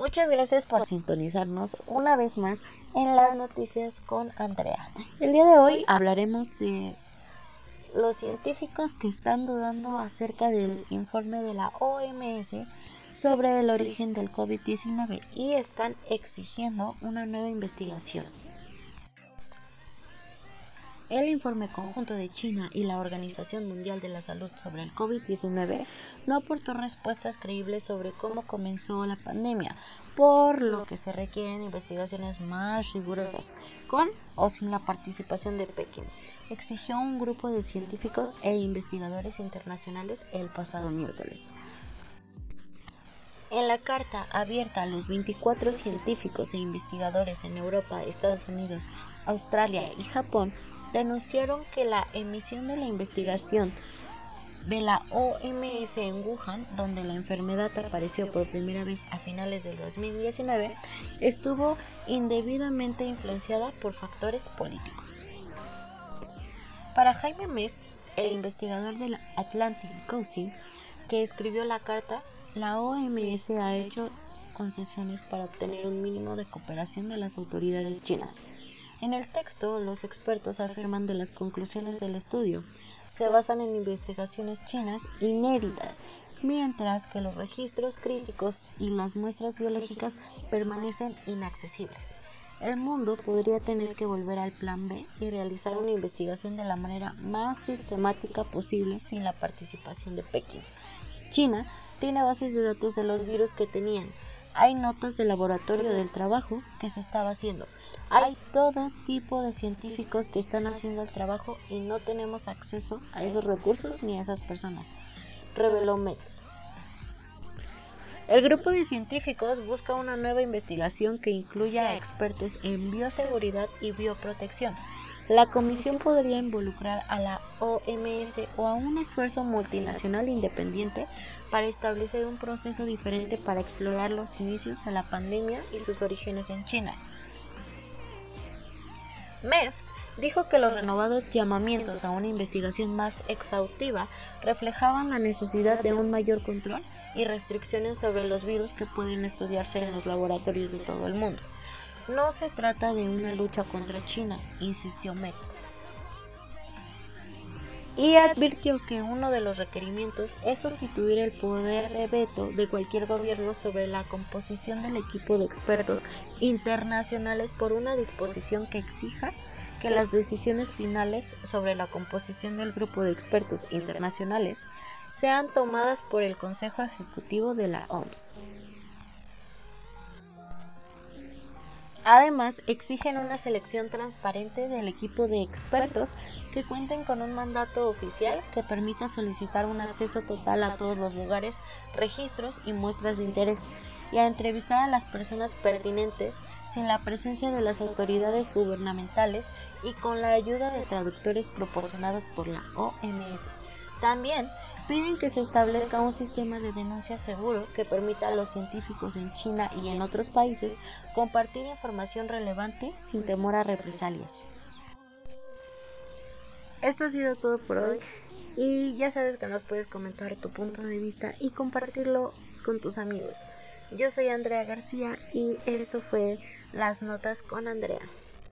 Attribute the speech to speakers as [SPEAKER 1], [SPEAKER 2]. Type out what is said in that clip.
[SPEAKER 1] Muchas gracias por sintonizarnos una vez más en las noticias con Andrea. El día de hoy hablaremos de los científicos que están dudando acerca del informe de la OMS sobre el origen del COVID-19 y están exigiendo una nueva investigación. El informe conjunto de China y la Organización Mundial de la Salud sobre el COVID-19 no aportó respuestas creíbles sobre cómo comenzó la pandemia, por lo que se requieren investigaciones más rigurosas, con o sin la participación de Pekín, exigió un grupo de científicos e investigadores internacionales el pasado miércoles. En la carta abierta a los 24 científicos e investigadores en Europa, Estados Unidos, Australia y Japón, denunciaron que la emisión de la investigación de la OMS en Wuhan, donde la enfermedad apareció por primera vez a finales del 2019, estuvo indebidamente influenciada por factores políticos. Para Jaime Mest, el investigador del Atlantic Council, que escribió la carta, la OMS ha hecho concesiones para obtener un mínimo de cooperación de las autoridades chinas. En el texto, los expertos afirman que las conclusiones del estudio se basan en investigaciones chinas inéditas, mientras que los registros críticos y las muestras biológicas permanecen inaccesibles. El mundo podría tener que volver al plan B y realizar una investigación de la manera más sistemática posible sin la participación de Pekín. China tiene bases de datos de los virus que tenían, hay notas de laboratorio del trabajo que se estaba haciendo. Hay todo tipo de científicos que están haciendo el trabajo y no tenemos acceso a esos recursos ni a esas personas, reveló Metz. El grupo de científicos busca una nueva investigación que incluya a expertos en bioseguridad y bioprotección. La comisión podría involucrar a la OMS o a un esfuerzo multinacional independiente para establecer un proceso diferente para explorar los inicios de la pandemia y sus orígenes en China. MES dijo que los renovados llamamientos a una investigación más exhaustiva reflejaban la necesidad de un mayor control y restricciones sobre los virus que pueden estudiarse en los laboratorios de todo el mundo. No se trata de una lucha contra China, insistió MEX y advirtió que uno de los requerimientos es sustituir el poder de veto de cualquier gobierno sobre la composición del equipo de expertos internacionales por una disposición que exija que las decisiones finales sobre la composición del grupo de expertos internacionales sean tomadas por el Consejo Ejecutivo de la OMS. Además, exigen una selección transparente del equipo de expertos que cuenten con un mandato oficial que permita solicitar un acceso total a todos los lugares, registros y muestras de interés y a entrevistar a las personas pertinentes sin la presencia de las autoridades gubernamentales y con la ayuda de traductores proporcionados por la OMS. También piden que se establezca un sistema de denuncia seguro que permita a los científicos en China y en otros países compartir información relevante sin temor a represalias. Esto ha sido todo por hoy y ya sabes que nos puedes comentar tu punto de vista y compartirlo con tus amigos. Yo soy Andrea García y esto fue Las Notas con Andrea.